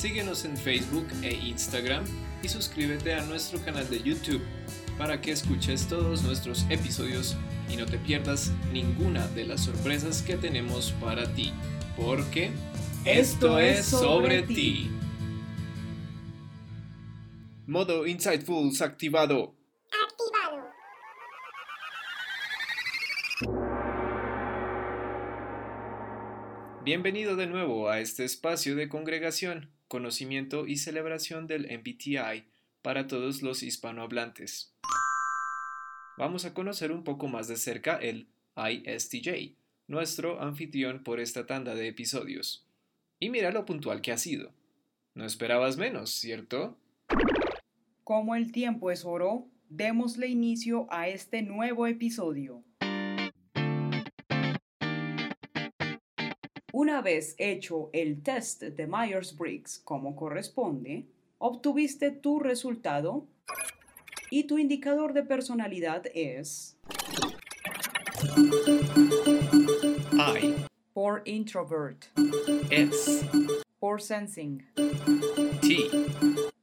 Síguenos en Facebook e Instagram y suscríbete a nuestro canal de YouTube para que escuches todos nuestros episodios y no te pierdas ninguna de las sorpresas que tenemos para ti, porque esto, es sobre ti. Modo Insightfuls activado. Activado. Bienvenido de nuevo a este espacio de congregación conocimiento y celebración del MBTI para todos los hispanohablantes. Vamos a conocer un poco más de cerca el ISTJ, nuestro anfitrión por esta tanda de episodios. Y mira lo puntual que ha sido. No esperabas menos, ¿cierto? Como el tiempo es oro, démosle inicio a este nuevo episodio. Una vez hecho el test de Myers-Briggs como corresponde, obtuviste tu resultado y tu indicador de personalidad es I, por introvert, S, por sensing, T,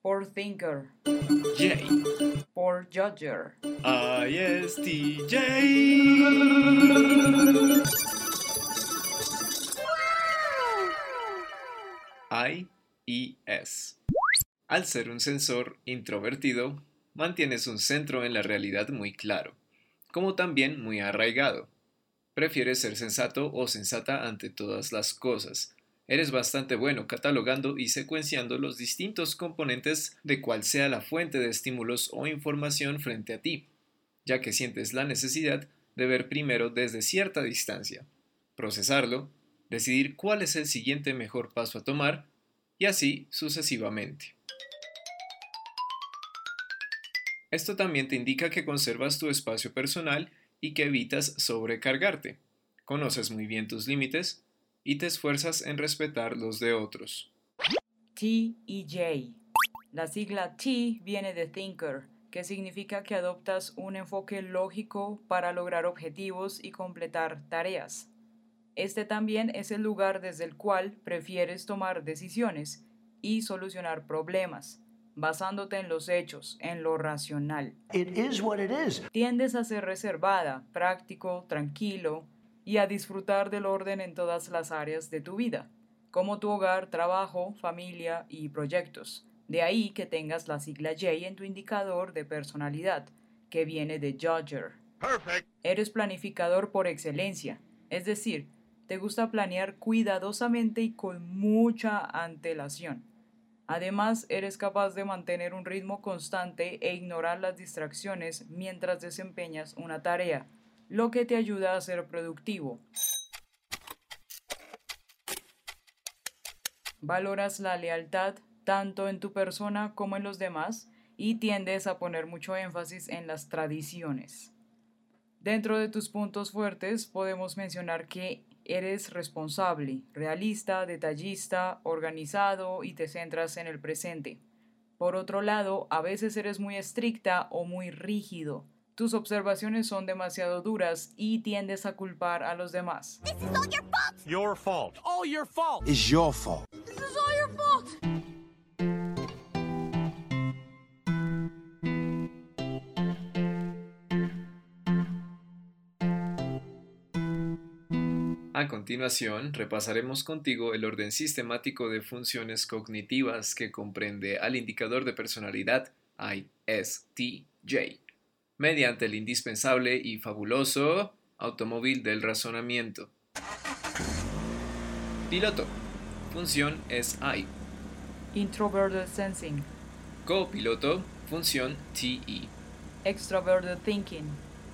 por thinker, J, por judger. I y S. Al ser un sensor introvertido, mantienes un centro en la realidad muy claro, como también muy arraigado. Prefieres ser sensato o sensata ante todas las cosas. Eres bastante bueno catalogando y secuenciando los distintos componentes de cual sea la fuente de estímulos o información frente a ti, ya que sientes la necesidad de ver primero desde cierta distancia, procesarlo, decidir cuál es el siguiente mejor paso a tomar y así sucesivamente. Esto también te indica que conservas tu espacio personal y que evitas sobrecargarte. Conoces muy bien tus límites y te esfuerzas en respetar los de otros. T y J. La sigla T viene de thinker, que significa que adoptas un enfoque lógico para lograr objetivos y completar tareas. Este también es el lugar desde el cual prefieres tomar decisiones y solucionar problemas, basándote en los hechos, en lo racional. It is what it is. Tiendes a ser reservada, práctico, tranquilo y a disfrutar del orden en todas las áreas de tu vida, como tu hogar, trabajo, familia y proyectos. De ahí que tengas la sigla J en tu indicador de personalidad, que viene de Judger. Eres planificador por excelencia, es decir, te gusta planear cuidadosamente y con mucha antelación. Además, eres capaz de mantener un ritmo constante e ignorar las distracciones mientras desempeñas una tarea, lo que te ayuda a ser productivo. Valoras la lealtad tanto en tu persona como en los demás y tiendes a poner mucho énfasis en las tradiciones. Dentro de tus puntos fuertes podemos mencionar que eres responsable, realista, detallista, organizado y te centras en el presente. Por otro lado, a veces eres muy estricta o muy rígido. Tus observaciones son demasiado duras y tiendes a culpar a los demás. This is all your fault. Your fault. All your fault. It's your fault. This is all your fault. A continuación, repasaremos contigo el orden sistemático de funciones cognitivas que comprende al indicador de personalidad ISTJ, mediante el indispensable y fabuloso automóvil del razonamiento. Piloto. Función es I. Introverted sensing, Copiloto. Función TE. extroverted thinking,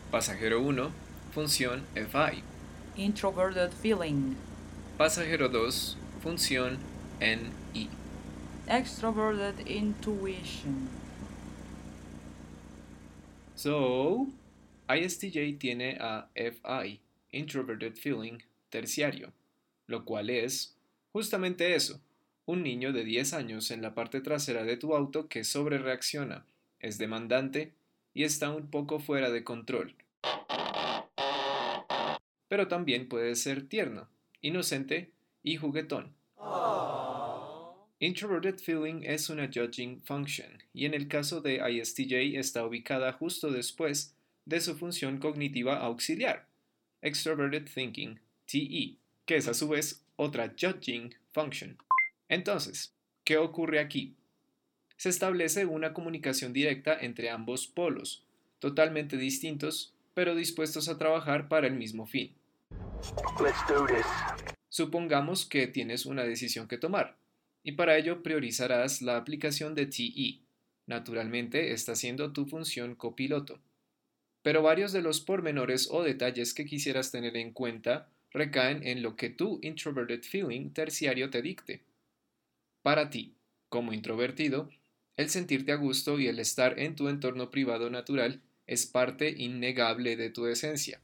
Pasajero 1. Función FI. Introverted feeling, Pasajero 2. Función NI. Extroverted intuition. So, ISTJ tiene a FI, Introverted Feeling, terciario, lo cual es justamente eso, un niño de 10 años en la parte trasera de tu auto que sobrereacciona, es demandante y está un poco fuera de control. Pero también puede ser tierno, inocente y juguetón. Introverted Feeling es una judging function y en el caso de ISTJ está ubicada justo después de su función cognitiva auxiliar, Extroverted Thinking, TE, que es a su vez otra judging function. Entonces, ¿qué ocurre aquí? Se establece una comunicación directa entre ambos polos, totalmente distintos, pero dispuestos a trabajar para el mismo fin. Supongamos que tienes una decisión que tomar y para ello priorizarás la aplicación de TE. Naturalmente está siendo tu función copiloto. Pero varios de los pormenores o detalles que quisieras tener en cuenta recaen en lo que tu introverted feeling terciario te dicte. Para ti, como introvertido, el sentirte a gusto y el estar en tu entorno privado natural es parte innegable de tu esencia.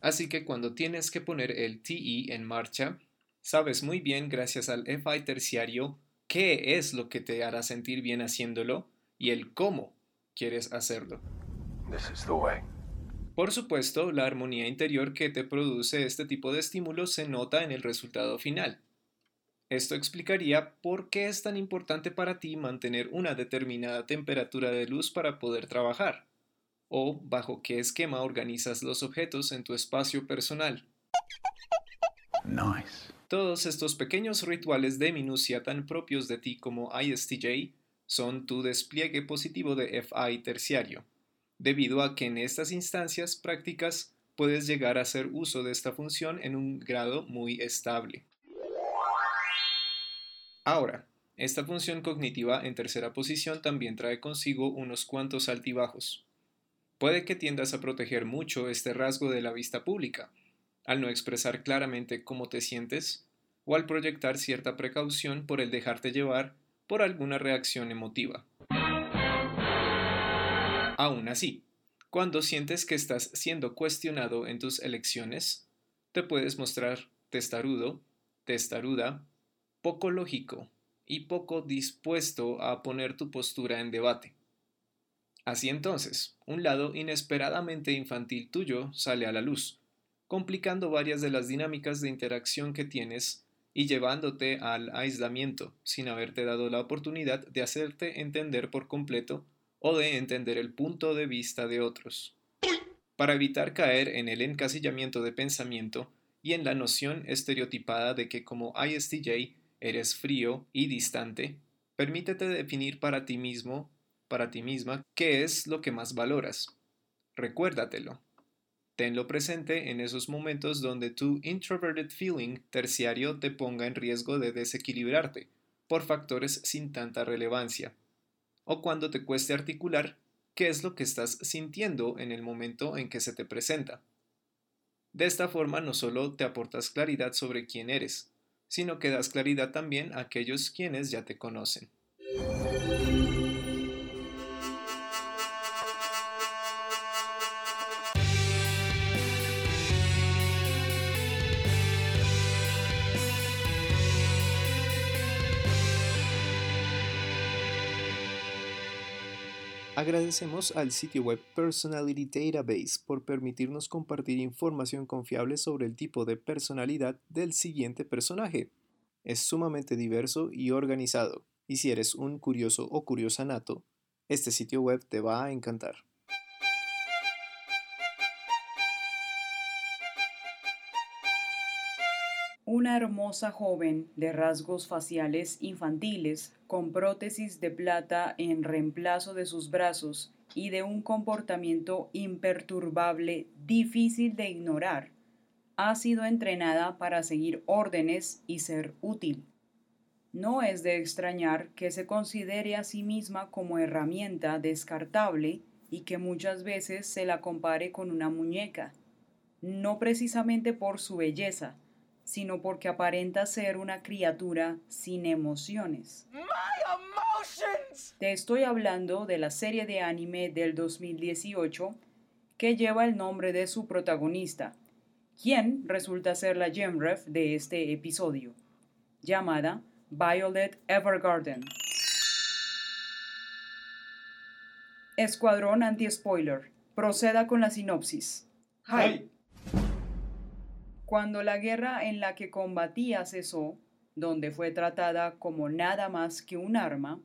Así que cuando tienes que poner el TE en marcha, Sabes muy bien, gracias al FI terciario, qué es lo que te hará sentir bien haciéndolo y el cómo quieres hacerlo. Por supuesto, la armonía interior que te produce este tipo de estímulos se nota en el resultado final. Esto explicaría por qué es tan importante para ti mantener una determinada temperatura de luz para poder trabajar, o bajo qué esquema organizas los objetos en tu espacio personal. Nice. Todos estos pequeños rituales de minucia tan propios de ti como ISTJ son tu despliegue positivo de FI terciario, debido a que en estas instancias prácticas puedes llegar a hacer uso de esta función en un grado muy estable. Ahora, esta función cognitiva en tercera posición también trae consigo unos cuantos altibajos. Puede que tiendas a proteger mucho este rasgo de la vista pública, al no expresar claramente cómo te sientes o al proyectar cierta precaución por el dejarte llevar por alguna reacción emotiva. Aún así, cuando sientes que estás siendo cuestionado en tus elecciones, te puedes mostrar testarudo, testaruda, poco lógico y poco dispuesto a poner tu postura en debate. Así entonces, un lado inesperadamente infantil tuyo sale a la luz, complicando varias de las dinámicas de interacción que tienes y llevándote al aislamiento sin haberte dado la oportunidad de hacerte entender por completo o de entender el punto de vista de otros. Para evitar caer en el encasillamiento de pensamiento y en la noción estereotipada de que como ISTJ eres frío y distante, permítete definir para ti mismo, para ti misma, qué es lo que más valoras. Recuérdatelo. Tenlo presente en esos momentos donde tu introverted feeling terciario te ponga en riesgo de desequilibrarte por factores sin tanta relevancia, o cuando te cueste articular qué es lo que estás sintiendo en el momento en que se te presenta. De esta forma no solo te aportas claridad sobre quién eres, sino que das claridad también a aquellos quienes ya te conocen. Agradecemos al sitio web Personality Database por permitirnos compartir información confiable sobre el tipo de personalidad del siguiente personaje. Es sumamente diverso y organizado, y si eres un curioso o curiosa nato, este sitio web te va a encantar. Una hermosa joven de rasgos faciales infantiles, con prótesis de plata en reemplazo de sus brazos y de un comportamiento imperturbable difícil de ignorar, ha sido entrenada para seguir órdenes y ser útil. No es de extrañar que se considere a sí misma como herramienta descartable y que muchas veces se la compare con una muñeca, no precisamente por su belleza, sino porque aparenta ser una criatura sin emociones. Te estoy hablando de la serie de anime del 2018 que lleva el nombre de su protagonista, quien resulta ser la Gemref de este episodio, llamada Violet Evergarden. Escuadrón anti-spoiler. Proceda con la sinopsis. Hi. Cuando la guerra en la que combatía cesó, donde fue tratada como nada más que un arma,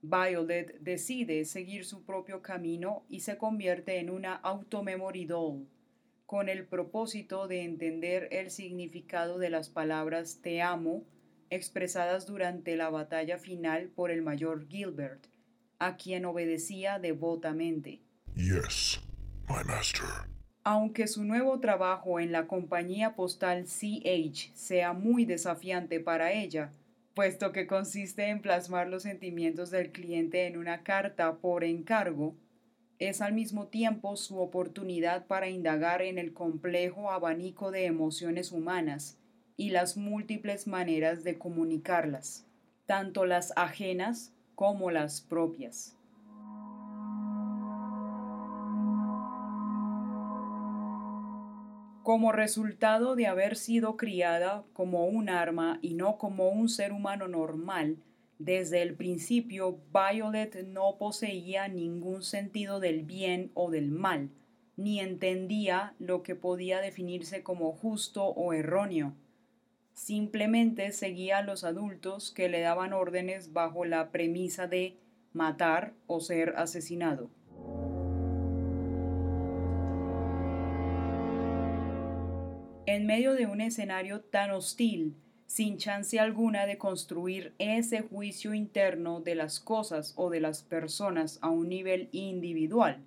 Violet decide seguir su propio camino y se convierte en una automemory doll, con el propósito de entender el significado de las palabras te amo expresadas durante la batalla final por el mayor Gilbert, a quien obedecía devotamente. Yes, my master. Aunque su nuevo trabajo en la compañía postal CH sea muy desafiante para ella, puesto que consiste en plasmar los sentimientos del cliente en una carta por encargo, es al mismo tiempo su oportunidad para indagar en el complejo abanico de emociones humanas y las múltiples maneras de comunicarlas, tanto las ajenas como las propias. Como resultado de haber sido criada como un arma y no como un ser humano normal, desde el principio Violet no poseía ningún sentido del bien o del mal, ni entendía lo que podía definirse como justo o erróneo. Simplemente seguía a los adultos que le daban órdenes bajo la premisa de matar o ser asesinado. En medio de un escenario tan hostil, sin chance alguna de construir ese juicio interno de las cosas o de las personas a un nivel individual,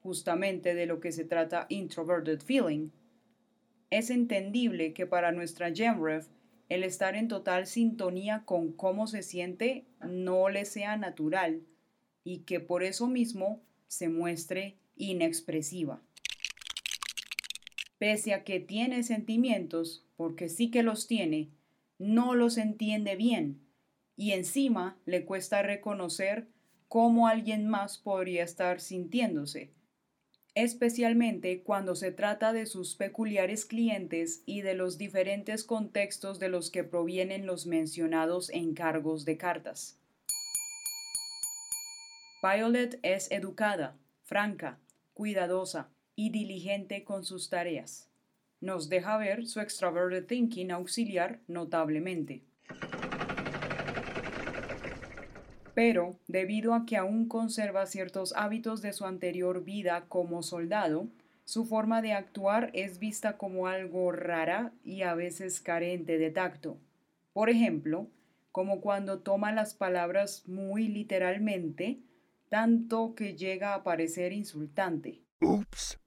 justamente de lo que se trata Introverted Feeling, es entendible que para nuestra Gemrev el estar en total sintonía con cómo se siente no le sea natural y que por eso mismo se muestre inexpresiva pese a que tiene sentimientos, porque sí que los tiene, no los entiende bien y encima le cuesta reconocer cómo alguien más podría estar sintiéndose, especialmente cuando se trata de sus peculiares clientes y de los diferentes contextos de los que provienen los mencionados encargos de cartas. Violet es educada, franca, cuidadosa, y diligente con sus tareas. Nos deja ver su extroverted thinking auxiliar notablemente. Pero, debido a que aún conserva ciertos hábitos de su anterior vida como soldado, su forma de actuar es vista como algo rara y a veces carente de tacto. Por ejemplo, como cuando toma las palabras muy literalmente, tanto que llega a parecer insultante.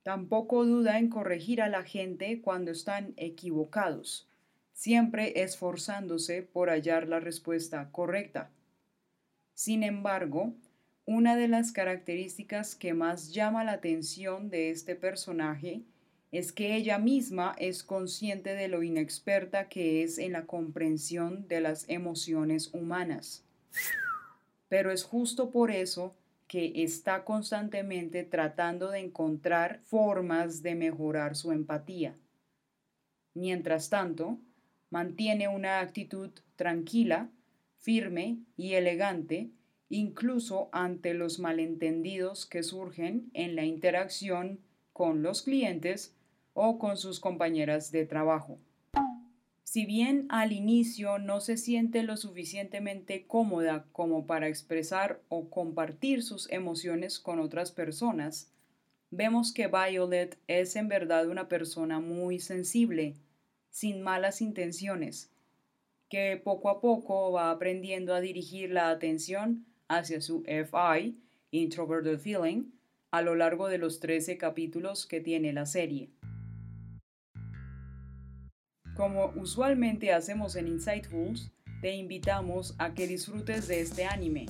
Tampoco duda en corregir a la gente cuando están equivocados, siempre esforzándose por hallar la respuesta correcta. Sin embargo, una de las características que más llama la atención de este personaje es que ella misma es consciente de lo inexperta que es en la comprensión de las emociones humanas. Pero es justo por eso que está constantemente tratando de encontrar formas de mejorar su empatía. Mientras tanto, mantiene una actitud tranquila, firme y elegante, incluso ante los malentendidos que surgen en la interacción con los clientes o con sus compañeras de trabajo. Si bien al inicio no se siente lo suficientemente cómoda como para expresar o compartir sus emociones con otras personas, vemos que Violet es en verdad una persona muy sensible, sin malas intenciones, que poco a poco va aprendiendo a dirigir la atención hacia su FI, Introverted Feeling, a lo largo de los 13 capítulos que tiene la serie. Como usualmente hacemos en Insightfuls, te invitamos a que disfrutes de este anime,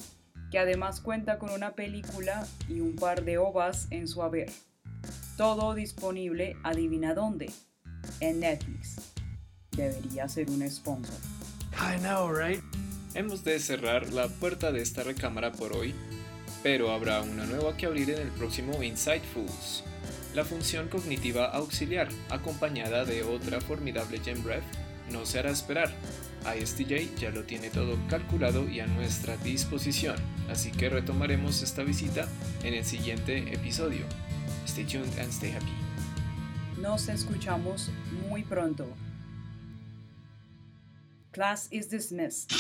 que además cuenta con una película y un par de ovas en su haber. Todo disponible, adivina dónde, en Netflix. Debería ser un sponsor. I know, right? Hemos de cerrar la puerta de esta recámara por hoy, pero habrá una nueva que abrir en el próximo Insightfuls. La función cognitiva auxiliar, acompañada de otra formidable GemRef, no se hará esperar. ISTJ ya lo tiene todo calculado y a nuestra disposición, así que retomaremos esta visita en el siguiente episodio. Stay tuned and stay happy. Nos escuchamos muy pronto. Class is dismissed.